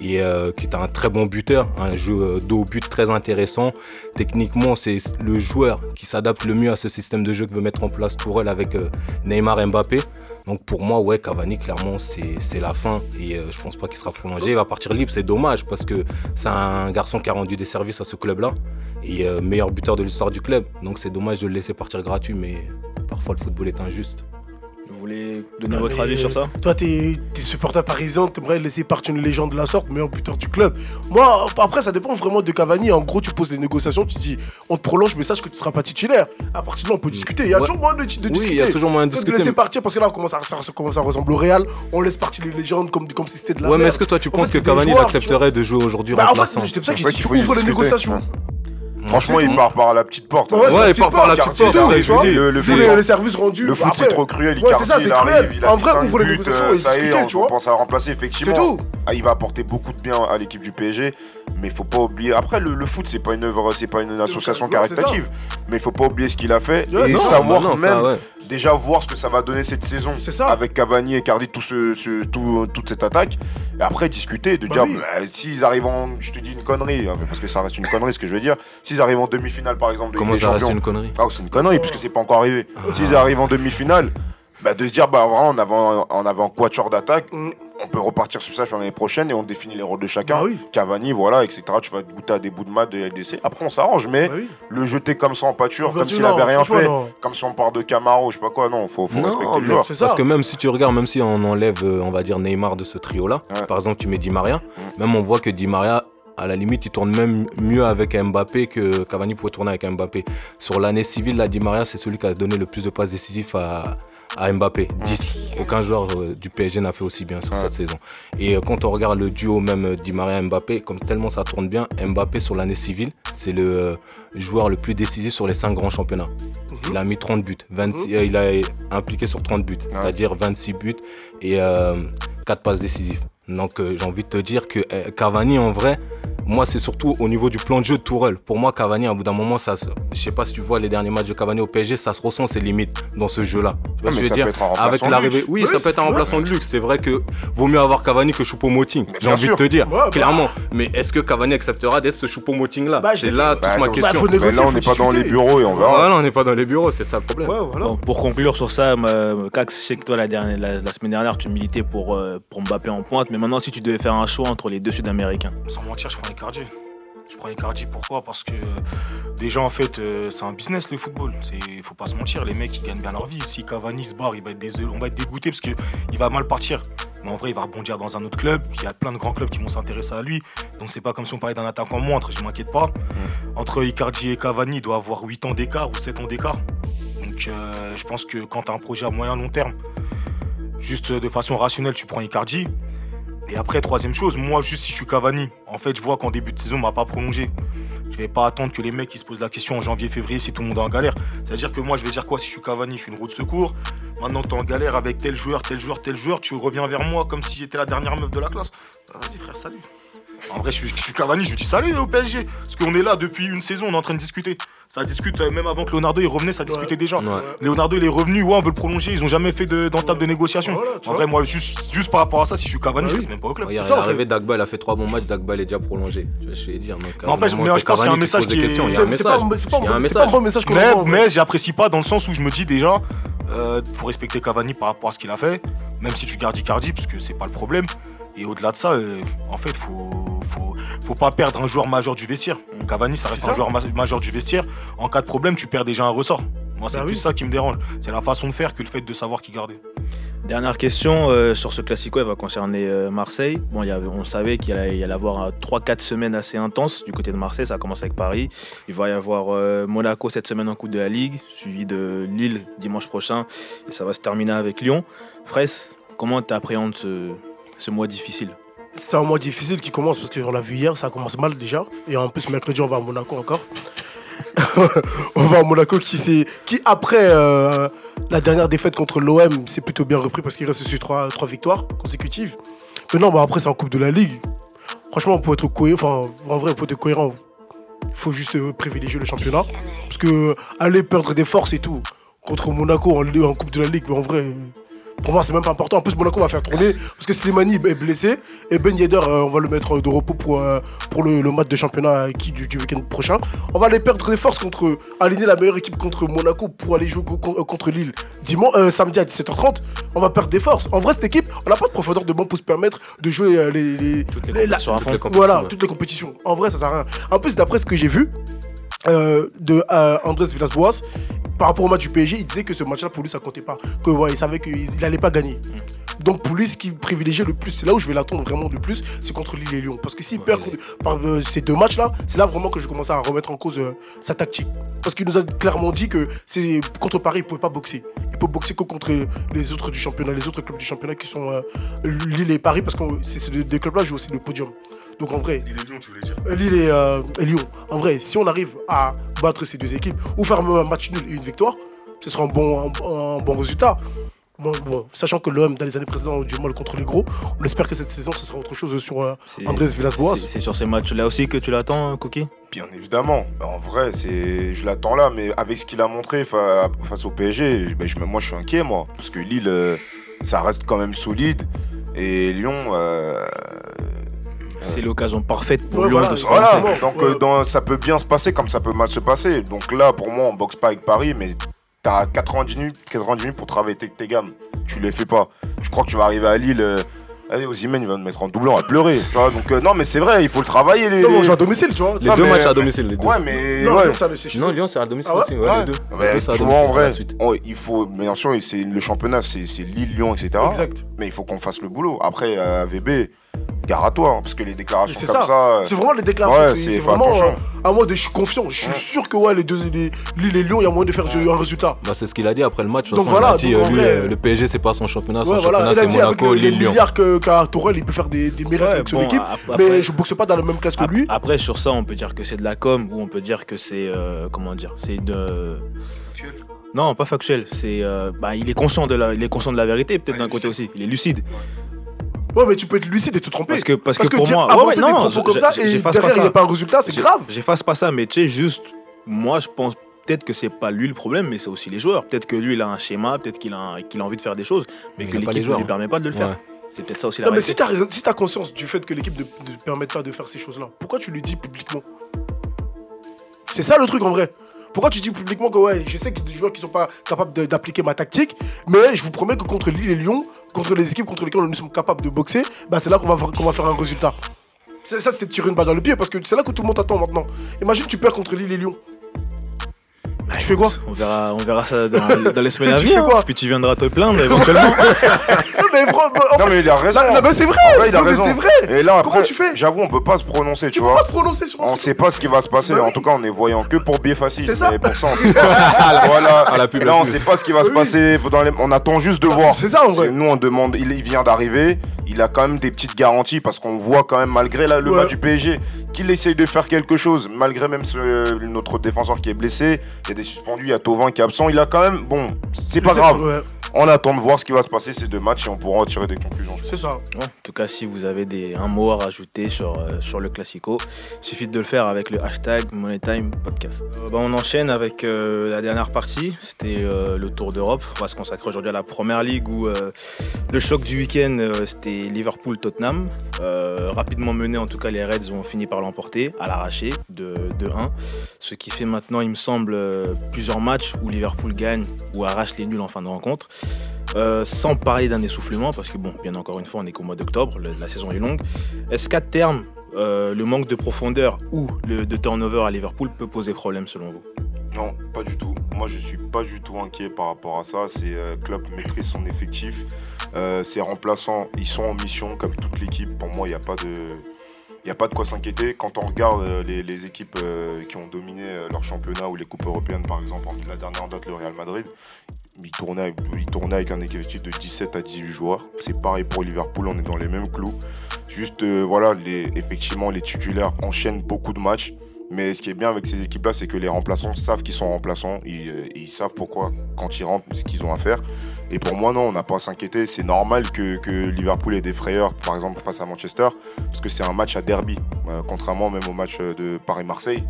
et euh, qui est un très bon buteur, un jeu euh, dos but très intéressant. Techniquement, c'est le joueur qui s'adapte le mieux à ce système de jeu que veut mettre en place Tourelle avec euh, Neymar Mbappé. Donc pour moi, ouais, Cavani, clairement, c'est la fin et euh, je pense pas qu'il sera prolongé. Il va partir libre, c'est dommage parce que c'est un garçon qui a rendu des services à ce club-là et meilleur buteur de l'histoire du club. Donc c'est dommage de le laisser partir gratuit, mais parfois le football est injuste. Vous voulez donner Non, votre avis sur ça? Toi, t'es es supporter parisien, t'aimerais laisser partir une légende de la sorte, meilleur buteur du club. Moi, après, ça dépend vraiment de Cavani. En gros, tu poses les négociations, tu dis, on te prolonge, mais sache que tu seras pas titulaire. À partir de là, on peut discuter. Il y a Ouais. toujours moyen de, de discuter. Oui, il y a toujours moyen de discuter. laisser mais- partir parce que là, on commence à, ça, commence à ressembler au Real. On laisse partir les légendes comme, comme si c'était de la Ouais, mais est-ce que toi tu En penses fait, que Cavani joueurs, accepterait de jouer aujourd'hui Bah, en fait, remplaçant c'est pour ça que tu ouvres les discuter. négociations. Franchement, il part par la petite porte. Ouais, Ouais, il part par la petite porte. Le- le les, les services rendus. Le foot, c'est trop cruel. Ouais, c'est ça, c'est il cruel. En vrai, négociations euh, et ça y est, discutez, on pense à le remplacer, effectivement. C'est tout. ah, il va apporter beaucoup de bien à l'équipe du PSG, mais il faut pas oublier. Après, le, le foot, c'est pas une œuvre, c'est pas une association caritative, mais il faut pas oublier ce qu'il a fait Ouais, et non, savoir non, même ça, ouais. déjà voir ce que ça va donner cette saison C'est ça. avec Cavani et Cardi, tout ce, ce- tout, toute cette attaque. Et après, discuter, de Bah dire, oui. bah, s'ils arrivent en. Je te dis une connerie, hein, parce que ça reste une connerie ce que je veux dire. S'ils arrivent en demi-finale, par exemple, de Comment Ligue des ça reste Champions, une connerie ah, c'est une connerie, puisque c'est pas encore arrivé. S'ils arrivent en demi-finale, bah, de se dire, bah, vraiment, en avant, en avant quatuor d'attaque, Mm. on peut repartir sur ça sur l'année prochaine et on définit les rôles de chacun. Bah oui. Cavani, voilà, etc. Tu vas te goûter à des bouts de maths de LDC. Après, on s'arrange, mais Bah oui. le jeter comme ça en pâture, Bah, comme tu- s'il non, avait rien franchement, fait, non. comme si on part de Camaro, je sais pas quoi, non, faut, faut Non, respecter le mais joueur. c'est ça. Parce que même si tu regardes, même si on enlève, euh, on va dire, Neymar de ce trio-là, Ouais. par exemple, tu mets Di Maria, même on voit que Di Maria, à la limite, il tourne même mieux avec Mbappé que Cavani pouvait tourner avec Mbappé. Sur l'année civile, la Di Maria, c'est celui qui a donné le plus de passes décisives à, à Mbappé. 10. Aucun joueur euh, du PSG n'a fait aussi bien sur Ouais. cette saison. Et euh, quand on regarde le duo même euh, Di Maria-Mbappé, comme tellement ça tourne bien, Mbappé sur l'année civile, c'est le joueur le plus décisif sur les 5 grands championnats. Il a mis 30 buts. 26, euh, il a impliqué sur 30 buts, c'est-à-dire 26 buts et 4 passes décisives. Donc euh, j'ai envie de te dire que euh, Cavani en vrai, moi c'est surtout au niveau du plan de jeu de Tourelle. Pour moi Cavani à bout d'un moment ça se- je sais pas si tu vois les derniers matchs de Cavani au PSG, ça se ressent ses limites dans ce jeu-là. Tu vois Ah, ce mais que je ça veux peut dire être un remplaçant Avec de l'arrivée luxe. oui, Oui, ça peut être un remplaçant de luxe, c'est vrai que vaut mieux avoir Cavani que Choupo-Moting. J'ai envie sûr. de te dire Ouais, bah. clairement. Mais est-ce que Cavani acceptera d'être ce Choupo-Moting là Bah, C'est là toute Bah, ma question. Bah, Mais là, on n'est pas dans les bureaux et on verra. Voilà, on n'est pas dans les bureaux, c'est ça le problème. Ouais, voilà. Bon, pour conclure sur ça, Cax, je sais que toi, la, dernière, la, la semaine dernière, tu militais pour, euh, pour Mbappé en pointe, mais maintenant, si tu devais faire un choix entre les deux Sud-Américains, Sans mentir, je prends Icardi. Je prends Icardi pourquoi Parce que euh, déjà en fait euh, c'est un business le football. C'est faut pas se mentir, les mecs ils gagnent bien leur vie. Si Cavani se barre, il va être on va être dégoûté parce que il va mal partir. Mais en vrai, il va rebondir dans un autre club. Il y a plein de grands clubs qui vont s'intéresser à lui. Donc c'est pas comme si on parlait d'un attaquant moindre, je m'inquiète pas. Entre Icardi et Cavani, il doit avoir 8 ans d'écart ou 7 ans d'écart. Donc euh, je pense que quand tu as un projet à moyen long terme, juste de façon rationnelle, tu prends Icardi. Et après, troisième chose, moi, juste si je suis Cavani, en fait, je vois qu'en début de saison, on m'a pas prolongé. Je vais pas attendre que les mecs ils se posent la question en janvier, février si tout le monde est en galère. C'est-à-dire que moi, je vais dire quoi si je suis Cavani Je suis une roue de secours. Maintenant, tu es en galère avec tel joueur, tel joueur, tel joueur. Tu reviens vers moi comme si j'étais la dernière meuf de la classe. Vas-y, frère, salut. En vrai, je suis, je suis Cavani, je lui dis salut au PSG. Parce qu'on est là depuis une saison, on est en train de discuter. Ça discute, euh, même avant que Leonardo il revenait, ça discutait déjà. Leonardo il est revenu, ouais, on veut le prolonger, ils ont jamais fait de- d'entame de négociation. Voilà, tu en vrai, moi, juste, juste par rapport à ça, si je suis Cavani, Bah je reste même pas au club. C'est ça, il est en arrivé Dagba, il a fait trois bons matchs, Dagba il est déjà prolongé. Tu vois, je vais dire. Donc, à un N'empêche, moment, mais t'es je pense qu'il y a un Cavani, tu te message poses des qui est- questions, Il y a un C'est c'est pas, message. c'est pas, Il y a un c'est pas un message. bon message qu'on Mais, envoie, en vrai. mais j'apprécie pas dans le sens où je me dis déjà, euh, faut respecter Cavani par rapport à ce qu'il a fait, même si tu gardes Icardi, parce que c'est pas le problème. Et au-delà de ça, euh, en fait, faut, faut, faut pas perdre un joueur majeur du vestiaire. Cavani, ça reste un joueur ma- majeur du vestiaire. En cas de problème, tu perds déjà un ressort. Moi, c'est Bah plus oui. ça qui me dérange. C'est la façon de faire que le fait de savoir qui garder. Dernière question euh, sur ce classico, elle va concerner euh, Marseille. Bon, y on savait qu'il allait y allait avoir 3-4 semaines assez intenses du côté de Marseille. Ça commence avec Paris. Il va y avoir euh, Monaco cette semaine en Coupe de la Ligue, suivi de Lille dimanche prochain. Et ça va se terminer avec Lyon. Fraisse, comment tu appréhendes ce, ce mois difficile C'est un mois difficile qui commence parce qu'on l'a vu hier, ça commence mal déjà. Et en plus, mercredi, on va à Monaco encore. on va à Monaco qui, qui après euh, la dernière défaite contre l'OM, s'est plutôt bien repris parce qu'il reste sur trois, trois victoires consécutives. Mais non, bah après, c'est en Coupe de la Ligue. Franchement, pour être cohérent, enfin, en vrai, pour être cohérent, il faut juste privilégier le championnat. Parce que aller perdre des forces et tout contre Monaco en, en Coupe de la Ligue, mais en vrai, pour moi, c'est même pas important. En plus, Monaco va faire tourner parce que Slimani est blessé et Ben Yedder, euh, on va le mettre de repos pour, euh, pour le, le match de championnat euh, qui, du, du week-end prochain. On va aller perdre des forces contre aligner la meilleure équipe contre Monaco pour aller jouer co- co- contre Lille dimanche, euh, samedi à 17h30. On va perdre des forces. En vrai, cette équipe, on n'a pas de profondeur de banc pour se permettre de jouer les, les, Toutes les les- la- toutes voilà, toutes les compétitions. En vrai, ça sert à rien. En plus, d'après ce que j'ai vu euh, de euh, Andrés Villas-Boas, par rapport au match du PSG, il disait que ce match-là, pour lui, ça comptait pas. Que ouais, il savait qu'il n'allait pas gagner. Donc pour lui, ce qu'il privilégiait le plus, c'est là où je vais l'attendre vraiment le plus, c'est contre Lille et Lyon. Parce que s'il perd par euh, ces deux matchs-là, c'est là vraiment que je commence à remettre en cause sa tactique. Parce qu'il nous a clairement dit que c'est contre Paris, il ne pouvait pas boxer. Il peut boxer que contre les autres du championnat, les autres clubs du championnat qui sont Lille et Paris, parce que c'est ces deux deux clubs-là jouent aussi le podium. Donc en vrai, Il est Lyon, tu voulais dire Lille et, euh, et Lyon. En vrai, si on arrive à battre ces deux équipes ou faire même un match nul et une victoire, ce sera un bon, un, un bon résultat. Bon, bon, sachant que l'OM, dans les années précédentes, a eu du mal contre les gros, on espère que cette saison, ce sera autre chose sur euh, Andrés Villas-Boas. c'est- sur ces matchs-là aussi que tu l'attends, Cookie Bien évidemment. Bah, En vrai, c'est, je l'attends là, mais avec ce qu'il a montré fa- face au PSG, ben, je- moi je suis inquiet, moi. Parce que Lille, euh, ça reste quand même solide. Et Lyon, euh, C'est l'occasion parfaite pour Ouais, Lyon voilà, de se voilà. Voilà, donc Ouais. euh, dans- ça peut bien se passer comme ça peut mal se passer. Donc là, pour moi, on boxe pas avec Paris, mais t'as 90 minutes, 90 minutes pour travailler tes, tes gammes. Tu les fais pas. Je crois que tu vas arriver à Lille. euh, allez, Osimhen, il va me mettre en doublon à pleurer. Tu vois, donc euh, non, mais c'est vrai, il faut le travailler. Les, Non, mais on joue à domicile, tu vois. Les Non, deux mais- matchs à domicile, les deux. Ouais, mais Non, ouais. Lyon, c'est à domicile Ah ouais aussi. Ouais, Ouais. les deux. Les tu vois, en vrai, on- il faut, bien sûr, c'est le championnat, c'est c'est Lille, Lyon, etc. Exact. Mais il faut qu'on fasse le boulot. Après, à VB, gare à toi, hein, parce que les déclarations C'est comme ça. ça. euh, C'est vraiment les déclarations. Ouais, c'est- vraiment. euh, à moi, de- je suis confiant. Je suis sûr que ouais, les deux, les, et Lyon, il y a moyen de faire un résultat. Bah, c'est ce qu'il a dit après le match. Donc façon, voilà, il a dit, donc euh, en lui, vrai, euh, le PSG, c'est pas son championnat. Son Ouais, voilà. championnat, Il a c'est Monaco, le- les Lille, Lyon. milliards que- qu'a Tourelle, il peut faire des, des miracles Ouais, avec son bon, équipe. ap- mais après- je boxe pas dans la même classe que lui. Après, sur ça, on peut dire que c'est de la com ou on peut dire que c'est. euh, comment dire C'est de. Non, pas factuel. C'est. euh, bah, il est conscient de la, il est conscient de la vérité, peut-être d'un côté aussi. Il est lucide. Ouais, mais tu peux être lucide et te tromper. Parce que, parce que pour dire, moi. avancer ouais, ouais, des non, propos comme ça et derrière, pas il n'y a pas un résultat, c'est grave. J'efface pas ça, mais tu sais, juste. Moi, je pense peut-être que c'est pas lui le problème, mais c'est aussi les joueurs. Peut-être que lui, il a un schéma, peut-être qu'il a, qu'il a envie de faire des choses, mais, Mais que l'équipe ne lui permet pas de le faire. Ouais. C'est peut-être ça aussi la Non, mais si t'as si t'as conscience du fait que l'équipe ne ne permet pas de faire ces choses-là, pourquoi tu le dis publiquement? C'est ça le truc en vrai. Pourquoi tu dis publiquement que ouais, je sais qu'il y a des joueurs qui sont pas capables d'appliquer ma tactique, mais je vous promets que contre Lille et Lyon, contre les équipes contre lesquelles nous sommes capables de boxer, bah c'est là qu'on va, faire un résultat. Ça, c'était tirer une balle dans le pied parce que c'est là que tout le monde attend maintenant. Imagine, tu perds contre Lille et Lyon. tu fais quoi On verra, on verra ça dans, dans les semaines à Tu venir. fais quoi Puis tu viendras te plaindre éventuellement. Non, mais, vra- en Non, fait, mais il a raison. non, non, mais c'est vrai. Il a raison. c'est vrai. Et là, Comment après, tu fais j'avoue, on peut pas se prononcer, tu Tu peux vois. pas prononcer sur On truc. sait pas ce qui va se passer. Bah en oui. tout cas, on est voyant que pour biais facile. C'est ça. Mais pour ça, on sait pas. voilà. À la pub, Et la là, on sait pas ce qui va se Oui. passer. Dans les... On attend juste de voir. c'est ça, en vrai. Nous, on demande. Il, vient d'arriver. Il a quand même des petites garanties parce qu'on voit quand même, malgré là, le Ouais. match du PSG, qu'il essaye de faire quelque chose. Malgré même ce- notre défenseur qui est blessé. Il y a des suspendus. Il y a Tovin qui est absent. Il a quand même. Bon, c'est pas grave. On attend de voir ce qui va se passer ces deux matchs et on pourra tirer des conclusions. C'est ça. Ouais, en tout cas, si vous avez des, un mot à rajouter sur, euh, sur le Classico, il suffit de le faire avec le hashtag MoneyTime Podcast. Euh, bah, on enchaîne avec euh, la dernière partie, c'était euh, le Tour d'Europe. On va se consacrer aujourd'hui à la Première Ligue où euh, le choc du week-end, euh, c'était Liverpool-Tottenham. Euh, rapidement mené, en tout cas, les Reds ont fini par l'emporter à l'arraché de 2-1. Ce qui fait maintenant, il me semble, plusieurs matchs où Liverpool gagne ou arrache les nuls en fin de rencontre. Euh, sans parler d'un essoufflement, parce que bon, bien encore une fois, on est qu'au mois d'octobre, la saison est longue. Est-ce qu'à terme, euh, le manque de profondeur ou de turnover à Liverpool peut poser problème selon vous? Non, pas du tout. Moi, je suis pas du tout inquiet par rapport à ça. C'est euh, Klopp maîtrise son effectif. Euh, ses remplaçants, ils sont en mission comme toute l'équipe. Pour moi, il n'y a pas de n'y a pas de quoi s'inquiéter. Quand on regarde euh, les, équipes euh, qui ont dominé euh, leur championnat ou les coupes européennes, par exemple, la dernière date, le Real Madrid, ils tournaient, avec, un effectif de 17 à 18 joueurs. C'est pareil pour Liverpool, on est dans les mêmes clous. Juste, voilà, les, effectivement, les titulaires enchaînent beaucoup de matchs. Mais ce qui est bien avec ces équipes-là, c'est que les remplaçants savent qu'ils sont remplaçants. Ils, euh, ils savent pourquoi, quand ils rentrent, ce qu'ils ont à faire. Et pour moi, non, on n'a pas à s'inquiéter. C'est normal que, que Liverpool ait des frayeurs, par exemple, face à Manchester, parce que c'est un match à derby, euh, contrairement même au match euh, de Paris-Marseille.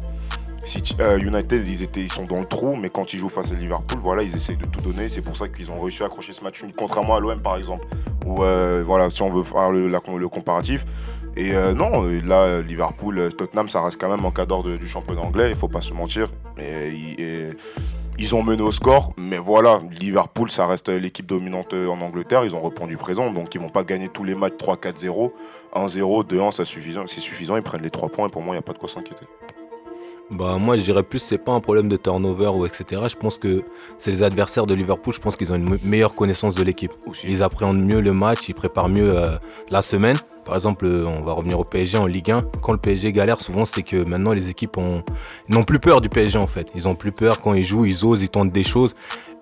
Euh, United, ils, sont dans le trou, mais quand ils jouent face à Liverpool, voilà, ils essayent de tout donner. C'est pour ça qu'ils ont réussi à accrocher ce match, contrairement à l'OM, par exemple. Où, euh, voilà, si on veut faire le, comparatif. Et euh, non, là, Liverpool, Tottenham, ça reste quand même en cadre du championnat anglais, il faut pas se mentir. Ils ont mené au score, mais voilà, Liverpool, ça reste l'équipe dominante en Angleterre, ils ont répondu présent, donc ils vont pas gagner tous les matchs 3-4-0, 1-0, 2-1, ça suffisant, c'est suffisant, ils prennent les 3 points, et pour moi, il n'y a pas de quoi s'inquiéter. Bah moi je dirais plus c'est pas un problème de turnover ou etc. Je pense que c'est les adversaires de Liverpool, je pense qu'ils ont une me- meilleure connaissance de l'équipe. Ils appréhendent mieux le match, ils préparent mieux euh, la semaine. Par exemple, euh, on va revenir au PSG en Ligue 1. Quand le PSG galère, souvent c'est que maintenant les équipes ont- n'ont plus peur du PSG en fait. Ils ont plus peur quand ils jouent, ils osent, ils tentent des choses.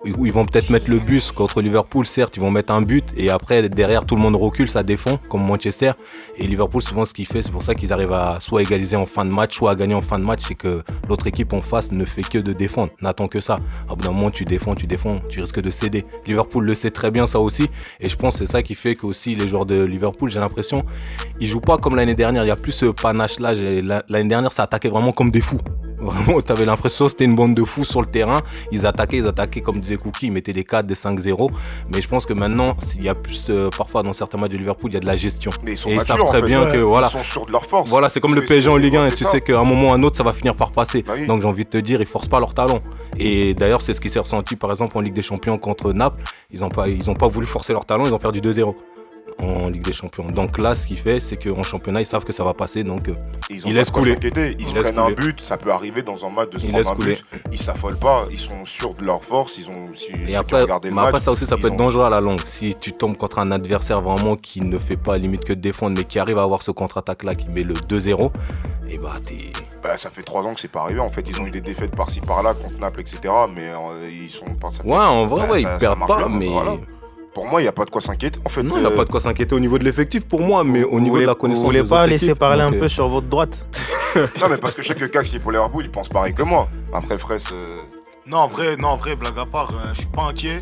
Où ils vont peut-être mettre le bus contre Liverpool, certes, ils vont mettre un but et après derrière tout le monde recule, ça défend comme Manchester. Et Liverpool, souvent ce qu'il fait, c'est pour ça qu'ils arrivent à soit égaliser en fin de match, soit à gagner en fin de match, c'est que l'autre équipe en face ne fait que de défendre, n'attend que ça. À bout d'un moment, tu défends, tu défends, tu risques de céder. Liverpool le sait très bien ça aussi et je pense que c'est ça qui fait que aussi les joueurs de Liverpool, j'ai l'impression, ils jouent pas comme l'année dernière, il y a plus ce panache là. L'année dernière, ça attaquait vraiment comme des fous. Vraiment, tu avais l'impression que c'était une bande de fous sur le terrain. Ils attaquaient, ils attaquaient comme disait Cookie, ils mettaient des 4, des 5-0. Mais je pense que maintenant, il y a plus, euh, parfois dans certains matchs de Liverpool, il y a de la gestion. Mais ils sont Et ils savent très fait. bien que voilà. Ils sont sûrs de leur force. Voilà, c'est comme le PSG en Ligue 1 et tu ça. sais qu'à un moment ou à un autre, ça va finir par passer. Bah oui. Donc j'ai envie de te dire, ils forcent pas leur talent. Et d'ailleurs, c'est ce qui s'est ressenti par exemple en Ligue des Champions contre Naples. Ils n'ont pas, ils ont pas voulu forcer leur talent, ils ont perdu 2-0 en Ligue des Champions. Donc là, ce qu'il fait, c'est qu'en championnat, ils savent que ça va passer. Donc euh, Ils Ils laissent couler. Ils, Ils prennent un but, ça peut arriver dans un match de se Ils prendre un laissent couler. but. Ils s'affolent pas, ils sont sûrs de leur force. Ils ont. Si, Et après, mais après, ça aussi, ça peut être dangereux à la longue. Si tu tombes contre un adversaire vraiment qui ne fait pas limite que de défendre, mais qui arrive à avoir ce contre-attaque-là, qui met le 2-0, et bah t'es. Bah, ça fait trois ans que c'est pas arrivé. En fait, ils ont eu des défaites par-ci par-là contre Naples, etc. Mais euh, ils sont pas. Ouais, en vrai, Bah, ouais, ça- ils perdent pas, bien, mais. voilà. Pour moi, il n'y a pas de quoi s'inquiéter. En fait, Non, il n'y a pas de quoi s'inquiéter au niveau de l'effectif pour moi, mais au Vous niveau voulez, de la vous connaissance. voulez des pas laisser parler un peu sur votre droite Non, mais parce que je sais que Cax, est pour Liverpool, il pense pareil que moi. Après, Fraisse. euh, Non, en vrai, non, en vrai, blague à part, euh, je suis pas inquiet.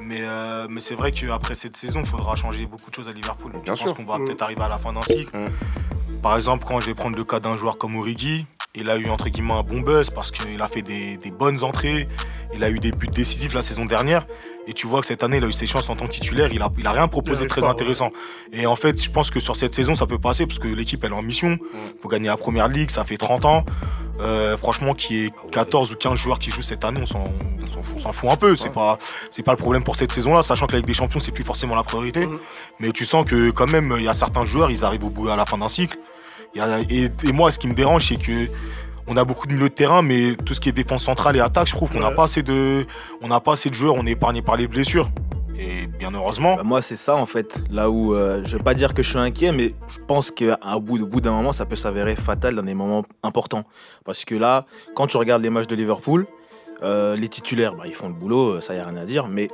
Mais, euh, mais c'est vrai qu'après cette saison, il faudra changer beaucoup de choses à Liverpool. Bien je sûr. pense qu'on va Mm. peut-être arriver à la fin d'un cycle. Mm. Par exemple, quand je vais prendre le cas d'un joueur comme Origi, il a eu entre guillemets un bon buzz parce qu'il a fait des, des bonnes entrées, il a eu des buts décisifs la saison dernière. Et tu vois que cette année, il a eu ses chances en tant que titulaire, il a, il a rien proposé de très pas, ouais. intéressant. Et en fait, je pense que sur cette saison, ça peut passer parce que l'équipe, elle est en mission. Mm. Il faut gagner la première ligue, ça fait 30 ans. Euh, franchement, qu'il y ait Ah ouais. 14 ou 15 joueurs qui jouent cette année, on s'en fout. un peu. C'est Ouais. pas, c'est pas le problème pour cette saison-là, sachant que la Ligue des Champions, c'est plus forcément la priorité. Mhm. Mais tu sens que quand même, il y a certains joueurs, ils arrivent au bout à la fin d'un cycle. Et, et moi, ce qui me dérange, c'est que on a beaucoup de milieux de terrain, mais tout ce qui est défense centrale et attaque, je trouve qu'on n'a Ouais. pas assez de, on n'a pas assez de joueurs. On est épargné par les blessures. Et bien heureusement. Bah, Moi, c'est ça en fait. Là où euh, je vais pas dire que je suis inquiet, mais je pense qu'à bout, au bout d'un moment, ça peut s'avérer fatal dans des moments importants. Parce que là, quand tu regardes les matchs de Liverpool, euh, les titulaires, bah, ils font le boulot, euh, ça y a rien à dire. Mais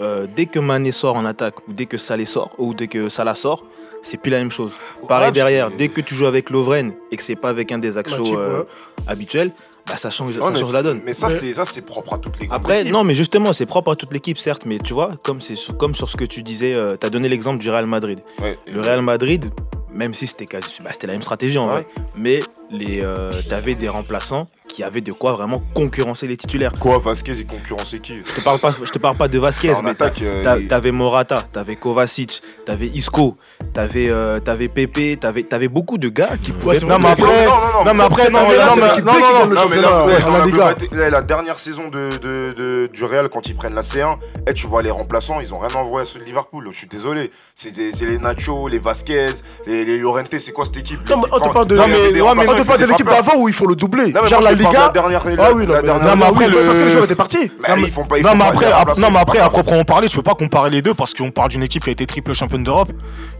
euh, dès que Mané sort en attaque, ou dès que Salé sort, ou dès que Salah sort, c'est plus la même chose. Pareil derrière, que- dès que tu joues avec Lovren et que c'est pas avec un des axos Matip, euh, habituels, bah, ça change, Ouais, ça mais change la donne. Mais ça, Ouais. c'est ça, c'est propre à toutes les Après, non, mais justement, c'est propre à toute l'équipe, certes, mais tu vois, comme, c'est sur- comme sur ce que tu disais, tu as donné l'exemple du Real Madrid. Ouais. Le Real Madrid, même si c'était quasi, bah, c'était la même stratégie en Ouais. vrai, mais les, tu avais des remplaçants qui avaient de quoi vraiment concurrencer les titulaires. Quoi, Vasquez, il concurrençait qui Je te parle pas, je te parle pas de Vasquez, mais attaque, euh, t'a- t'avais Morata, t'avais Kovacic, t'avais Isco, t'avais euh, t'avais Pepe, t'avais avais beaucoup de gars qui pouvaient. c'est Non, mais après, non, non, non, non, mais après, non, année-là, non, c'est mais- l'équipe non, non, non, mais là, ouais, la. Là, dernière saison de, de- de- du Real, quand ils prennent la C1, eh, tu vois les remplaçants, ils ont rien envoyé à ceux de Liverpool. Je suis désolé. C'est des- c'est les Nacho, les Vasquez, les, les Llorente, c'est quoi cette équipe? Non, mais on te parle de, non, mais, ils parle de l'équipe pas d'avant où il faut le doubler. Genre la Liga. dernière- Ah oui, non, la mais, après, le- parce que les joueurs étaient partis. Non, mais- pas. pas après, non, mais à pas proprement parler, tu peux pas comparer les deux parce qu'on parle d'une équipe qui a été triple championne d'Europe.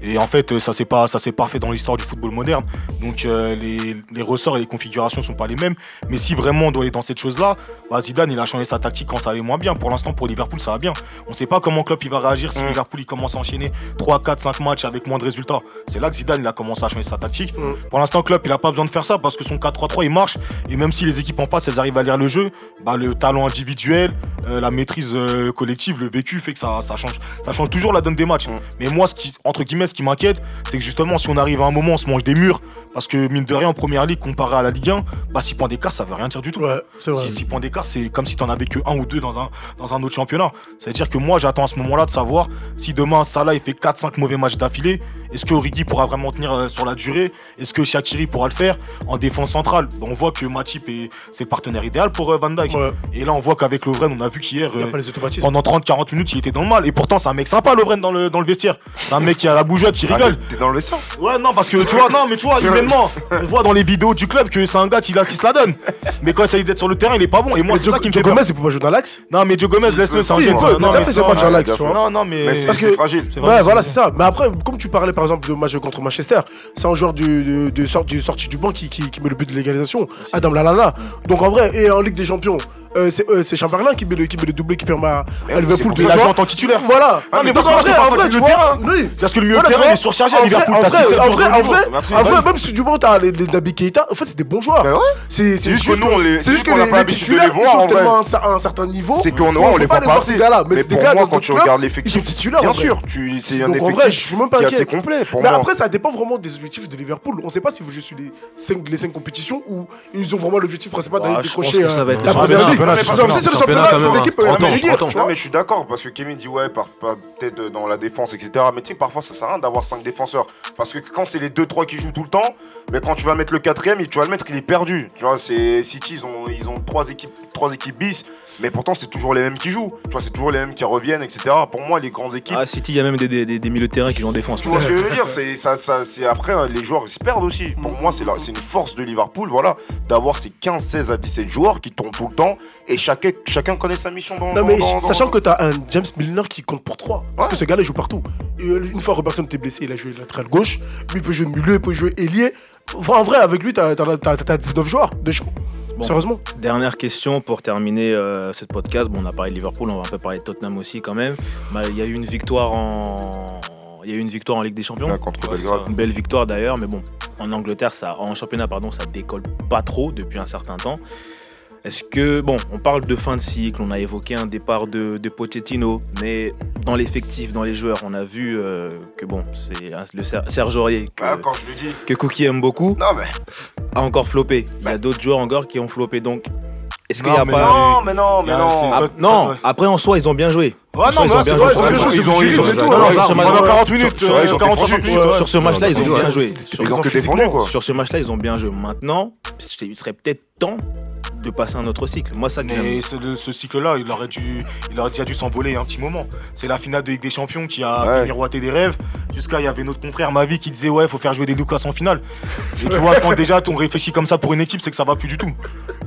Et en fait, ça pas, ça c'est pas fait dans l'histoire du football moderne. Donc euh, les, les ressorts et les configurations sont pas les mêmes. Mais si vraiment on doit aller dans cette chose-là, bah, Zidane il a changé sa tactique quand ça allait moins bien. Pour l'instant, pour Liverpool, ça va bien. On sait pas comment Klopp il va réagir si Mm. Liverpool il commence à enchaîner 3, 4, 5 matchs avec moins de résultats. C'est là que Zidane il a commencé à changer sa tactique. Mm. Pour l'instant, Klopp il a pas besoin de faire ça parce que son 4-3-3 il marche. Et même si les équipes en face elles arrivent à lire le jeu, bah, le talent individuel, euh, la maîtrise euh, collective, le vécu fait que ça, ça, change, ça change toujours la donne des matchs. Mais moi, ce qui, entre guillemets, ce qui m'inquiète, c'est que justement, si on arrive à un moment, on se mange des murs. Parce que mine de rien, en première ligue, comparé à la Ligue 1, bah 6 points d'écart, ça veut rien dire du tout. Ouais, c'est vrai. 6 points d'écart, c'est comme si t'en avais que un ou deux dans un, dans un autre championnat. C'est-à-dire que moi, j'attends à ce moment-là de savoir si demain Salah il fait 4-5 mauvais matchs d'affilée, est-ce que Origi pourra vraiment tenir euh, sur la durée? Est-ce que Shakiri pourra le faire en défense centrale? On voit que Matip est c'est le partenaire idéal pour euh, Van Dijk. Ouais. Et là, on voit qu'avec Lovren, on a vu qu'hier, euh, pendant 30-40 minutes, il était dans le mal. Et pourtant, c'est un mec sympa, Lovren, dans le, dans le vestiaire. C'est un mec qui a la bougeotte, qui Ah, rigole. T'es dans le vestiaire Ouais, non, parce que tu vois, non, mais tu vois, humainement, on voit dans les vidéos du club que c'est un gars qui, qui se la donne. Mais quand il s'agit d'être sur le terrain, il est pas bon. Et moi, c'est ça qui me fait. Gomez, il peut pas jouer dans l'axe. Non, mais Joe Gomez, laisse-le, c'est un Non, mais ses non, l'axe. Non, non, mais. C'est Parce c'est que- fragile. c'est Ouais, c'est voilà, c'est ça. Mais après, comme tu parlais par exemple de match contre Manchester, c'est un joueur du, de, de sort- du sortie du banc qui, qui, qui met le but de l'égalisation, Adam Lallana. Donc en vrai, et en Ligue des Champions, euh, c'est euh, Chamberlain qui met le, qui met le doublé qui permet à, Liverpool de jouer joue en tant titulaire. Voilà. Ah, mais Donc, en que vrai, en vrai, tu vois. oui. Parce que le milieu de terrain, est surchargé à Liverpool. En vrai, en vrai, en vrai, en vrai, même si du moment t'as les, les Naby Keita, en fait, c'est des bons joueurs. Ouais. C'est juste que nous, on les- c'est juste que les, titulaires, ils sont en tellement à un certain niveau. C'est qu'on les voit pas assez. Mais c'est des gars quand tu regardes Ils sont l'effectif, titulaires. bien sûr, c'est un Donc en vrai, je effectif suis même pas qui est assez complet Mais après, ça dépend vraiment des objectifs de Liverpool. On sait pas si vous jouez sur les 5, les cinq compétitions ou ils ont vraiment l'objectif principal d'aller décrocher la première ligue. Championnat, le championnat, une équipe euh, Non mais je suis d'accord parce que Kevin dit ouais peut-être dans la défense etc mais tu sais parfois ça sert à rien d'avoir 5 défenseurs. Parce que quand c'est les 2-3 qui jouent tout le temps mais quand tu vas mettre le quatrième tu vas le mettre il est perdu. Tu vois c'est City ils ont ils ont trois équipes trois équipes bis mais pourtant c'est toujours les mêmes qui jouent tu vois c'est toujours les mêmes qui reviennent etc pour moi les grandes équipes Ah, City, il y a même des, des, des, des milieux de terrain qui jouent en défense. tu vois ce que je veux dire c'est ça, ça c'est après euh, les joueurs ils se perdent aussi pour moi c'est la- c'est une force de Liverpool voilà d'avoir ces 15 16 à 17 joueurs qui tombent tout le temps et chacun chacun connaît sa mission dans Non mais dans- dans- sachant que t'as un James Milner qui compte pour 3 Parce Ouais. que ce gars-là il joue partout. Et, euh, une fois Robertson était blessé, il a joué latéral gauche. Lui il peut jouer milieu, il peut jouer ailier. Enfin, en vrai, avec lui, t'as t'as 19 joueurs de champ. Bon. Sérieusement. Dernière question pour terminer euh, cette podcast. Bon, on a parlé de Liverpool, on va un peu parler de Tottenham aussi quand même. Bah, Il y a eu une victoire en, il y a eu une victoire en Ligue des Champions. Ouais, contre Ouais, Belgrade. Une belle victoire d'ailleurs, mais bon, en Angleterre, ça, en championnat, pardon, ça décolle pas trop depuis un certain temps. Est-ce que, bon, on parle de fin de cycle, on a évoqué un départ de, de Pochettino, mais dans l'effectif, dans les joueurs, on a vu euh, que, bon, c'est le Ser- Serge Aurier, que, Ah, quand je lui dis que Cookie aime beaucoup, non mais a encore floppé. Il y a d'autres joueurs encore qui ont floppé, donc est-ce qu'il n'y a mais pas. non mais non mais Ah, non non, après en soi, ils ont bien joué. Soi, non, ils mais ont là, bien c'est joué. ils ont- ils ont- ils- pendant 40 minutes, sur- sur- 40 sur- minutes, sur- ouais, ouais. Sur ce match-là, ils ont Ils ont- bien joué. ils Sur- ont sur- que défendu, quoi. Sur ce match-là, ils ont bien joué. Maintenant, il serait peut-être temps de passer à un autre cycle. Moi, ça que. Mais ce, cycle-là, il aurait dû, il aurait déjà dû s'envoler un petit moment. C'est la finale de Ligue des Champions qui a Ouais. fait miroiter des rêves. Jusqu'à, il y avait notre confrère Mavi qui disait ouais, faut faire jouer des Lucas en finale. Et tu vois, quand déjà on réfléchit comme ça pour une équipe, c'est que ça va plus du tout.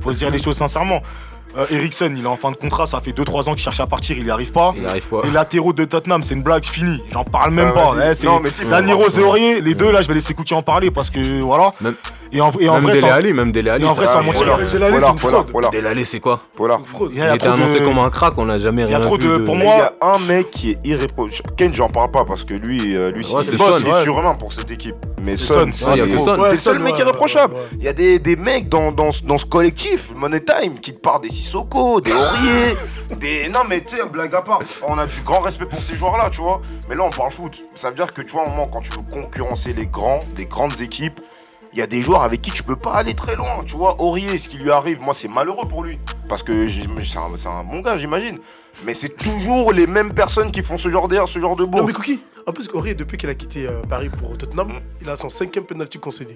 Faut se dire les choses sincèrement. Euh, Eriksen, il est en fin de contrat, ça fait 2-3 ans qu'il cherche à partir, il n'y arrive pas. Il n'arrive pas. Les latéraux de Tottenham, c'est une blague finie. J'en parle même Ah, pas. Eh, c'est Non, mais si, faut Dani voir. Rose et Aurier, les deux là, je vais laisser Cookie en parler parce que voilà. Même- Et en, et en Même vrai, Dele sans- Alli, même Dele Alli. Et en vrai, sans mentir. Dele Alli, c'est une fraude. Dele Alli, c'est quoi il était annoncé de- comme un crack, on n'a jamais rien vu pour moi- il y a un mec qui est irréprochable. Ken, j'en parle pas parce que lui, euh, lui, Ouais, c'est il est ouais. surhumain pour cette équipe. Mais Son, c'est le seul mec irréprochable. Il y a des, des mecs dans, dans, ce- dans ce collectif, Money Time, qui te parlent des Sissoko, des Aurier, des. Non, mais tu sais, blague à part, on a du grand respect pour ces joueurs-là, tu vois. Mais là, on parle foot. Ça veut dire que, tu vois, à un moment, quand tu veux concurrencer les grands, des grandes équipes, il y a des joueurs avec qui tu peux pas aller très loin. Tu vois, Aurier, ce qui lui arrive, moi, c'est malheureux pour lui. Parce que c'est un, bon gars, j'imagine. Mais c'est toujours les mêmes personnes qui font ce genre d'air, ce genre de beau. Non mais Cookie, en plus Aurier depuis qu'il a quitté euh, Paris pour Tottenham, il a son cinquième penalty concédé.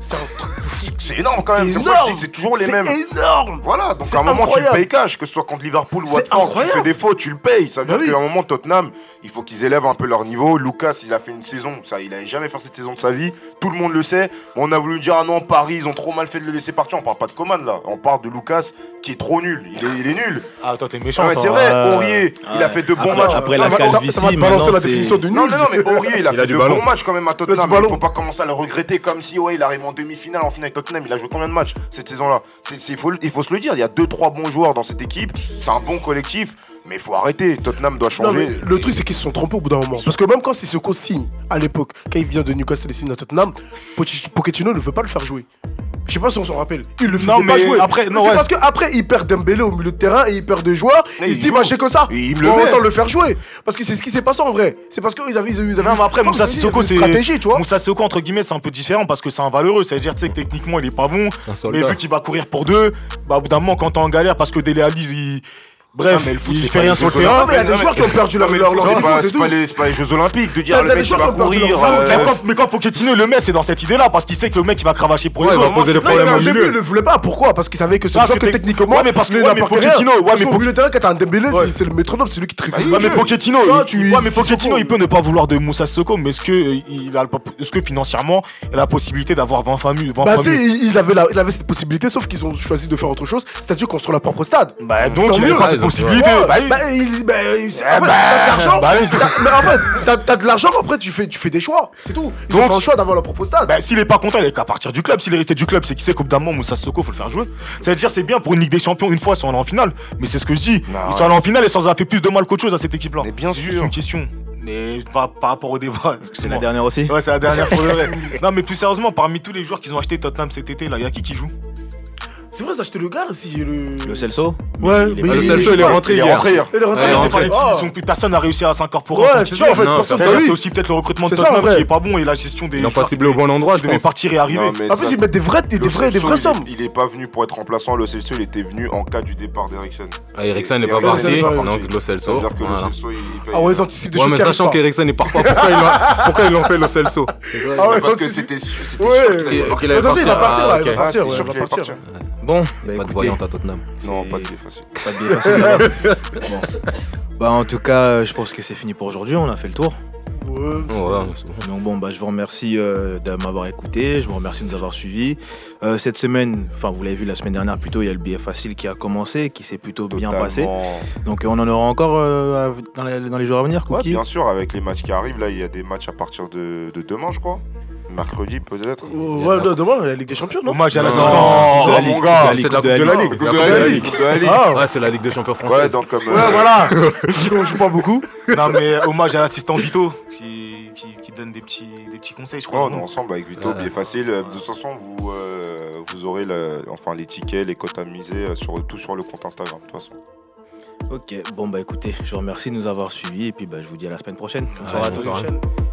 C'est un énorme quand même. C'est toujours les mêmes. C'est énorme. Voilà, donc à un moment incroyable. tu le payes cash, que ce soit contre Liverpool ou Watford, tu fais des fautes, tu le payes. Ça veut Bah dire oui. qu'à un moment Tottenham, il faut qu'ils élèvent un peu leur niveau. Lucas, il a fait une saison, ça, il avait jamais fait cette saison de sa vie. Tout le monde le sait. On a voulu dire ah non Paris, ils ont trop mal fait de le laisser partir. On parle pas de Coman là, on parle de Lucas qui est trop nul. Il est, il est nul. Ah, toi, t'es méchant. Ah ouais, c'est vrai. Euh, Aurier, il a fait de bons Après- matchs. après la Non, mais- Ça va- calvitie, ça va te maintenant, balancer la c'est- définition de nul. non, non, non, mais Aurier, il a Il fait a de ballon. bons matchs quand même à Tottenham. Il faut pas commencer à le regretter comme si ouais, il arrive en demi-finale, en finale avec Tottenham. Il a joué combien de matchs cette saison-là? C'est- c'est- il, faut, il faut se le dire. Il y a deux, trois bons joueurs dans cette équipe. C'est un bon collectif, mais il faut arrêter. Tottenham doit Non mais changer. le truc c'est qu'ils se sont trompés au bout d'un moment. Parce que même quand Sissoko signe à l'époque, quand il vient de Newcastle et signe à Tottenham, Poch- Pochettino ne veut pas le faire jouer. Je sais pas si on s'en rappelle. Il le faisait Non, pas jouer. après- non, c'est ouais. parce qu'après il perd Dembélé au milieu de terrain et il perd deux joueurs. Mais il se il dit bah j'ai que ça. Et il me le Bon, met. autant le faire jouer. Parce que c'est ce qui s'est passé en vrai. C'est parce qu'ils avaient, ils avaient, ils avaient Non, mais après, Moussa Sissoko, c'est. une stratégie, tu vois. Moussa Sissoko, entre guillemets, c'est un peu différent parce que c'est un valeureux. Ça veut dire, tu sais, que techniquement, il est pas bon. Mais vu qu'il va courir pour deux, bah, au bout d'un moment, quand t'es en galère, parce que Dele Alli, il. Bref, mais le foot, il fait rien sur le terrain. Il y a des joueurs qui ont perdu leur leur le c'est pas- les- pas les Jeux Olympiques de dire le mec va courir. euh, Mais quand, Pochettino le met, c'est dans cette idée-là, parce qu'il sait que le mec il va cravacher pour les Ouais, il va autres. poser problèmes mais au milieu. il le voulait pas. Pourquoi? Parce qu'il savait que ce joueur que techniquement, Ouais, mais parce que- ouais, mais. Pochettino, ouais, mais qu'au Po- milieu de terrain, quand t'as un Dembélé, c'est- le métronome, c'est lui qui tricule. Ouais, mais Pochettino, mais Pochettino, il peut ne pas vouloir de Moussa Sissoko, mais est-ce que, euh, il a le- est-ce que financièrement, il a la possibilité d'avoir 20 familles 20 Bah si, il avait, il avait cette possibilité, sauf qu'ils ont choisi de faire autre chose, c'est-à-dire construire leur propre stade. Bah, donc, il possibilités. Ouais, Bah oui. bah, il- bah, il- en fait, bah, t'as de l'argent. bah oui. Mais en fait, t'as- t'as de l'argent, après tu fais, tu fais des choix, c'est tout. Ils ont fait un choix d'avoir leur propre stade. Bah, s'il est pas content, il est qu'à partir du club. S'il est resté du club, c'est qui sait d'un moment, Moussa Soko, faut le faire jouer. C'est-à-dire, c'est bien pour une Ligue des Champions, une fois, ils sont allés en finale. Mais c'est ce que je dis. Non, ils sont allés en finale et ça a fait plus de mal qu'autre chose à cette équipe-là. Mais bien C'est juste sûr. une question. Mais par, par rapport au débat. C'est la dernière aussi Ouais, c'est la dernière pour le vrai. Non, mais plus sérieusement, parmi tous les joueurs qu'ils ont acheté Tottenham cet été, là, il y a qui qui joue? C'est vrai, t'as acheté le gars aussi. Le, Le Celso Ouais, il est mais pas- Le il- Celso, il est rentré Il est hier. rentré hier. Il est rentré. Ouais, Ah. ils sont- Personne n'a réussi à s'incorporer. Ouais, c'est ça en fait. C'est aussi peut-être le recrutement de Tottenham qui est pas bon et la gestion des Ils n'ont pas ciblé au bon endroit, je devaient pense. partir et arriver. Mais En plus, ils mettent des vraies, sommes. Il est pas venu pour être remplaçant. Le Celso, il était venu en cas du départ d'Eriksen. Ah, Eriksen n'est pas parti, n'est pas donc le Celso. Ah ouais, ils anticipent des Ouais, choses mais qui sachant qu'Eriksen n'est pas pourquoi ils l'ont- ils fait Lo Celso Ah ouais, Parce ils que c'était sûr Ouais. Mais il va partir. là, il va partir. Bon, bah Pas de écoutez, voyante à Tottenham. Non, pas de billet facile. Pas de billet facile. Bon. Bah en tout cas, je pense que c'est fini pour aujourd'hui. On a fait le tour. Ouais. Donc bon, bah je vous remercie euh, de m'avoir écouté. Je vous remercie de nous avoir suivis. Euh, cette semaine, enfin vous l'avez vu la semaine dernière plutôt, il y a le billet facile qui a commencé, qui s'est plutôt bien passé. Donc on en aura encore euh, dans, les, dans les jours à venir, Ouais, Cookie? bien sûr, avec les matchs qui arrivent, là, il y a des matchs à partir de, de demain, je crois. Mercredi, peut-être. Ouais, non, demain, la Ligue des Champions, non Hommage à l'assistant de la Ligue. c'est la Coupe de Coupe de la Ligue. De la. Ah, Ouais, c'est la Ligue des Champions Ouais, française. donc comme. Ouais, euh, voilà. On joue pas beaucoup. Non, mais hommage à l'assistant Vito qui, qui, qui donne des petits, des petits conseils, je Ouais, crois. on est ensemble avec Vito, Ouais. billet facile. De toute façon, vous, euh, vous aurez le- enfin, les tickets, les cotes à miser, euh, sur, tout sur le compte Instagram, de toute façon. Ok, bon bah écoutez, je vous remercie de nous avoir suivis et puis bah, je vous dis à la semaine prochaine. Bonne soirée à tous.